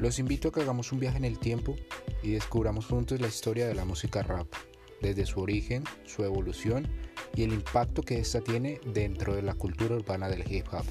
Los invito a que hagamos un viaje en el tiempo y descubramos juntos la historia de la música rap, desde su origen, su evolución y el impacto que ésta tiene dentro de la cultura urbana del hip hop.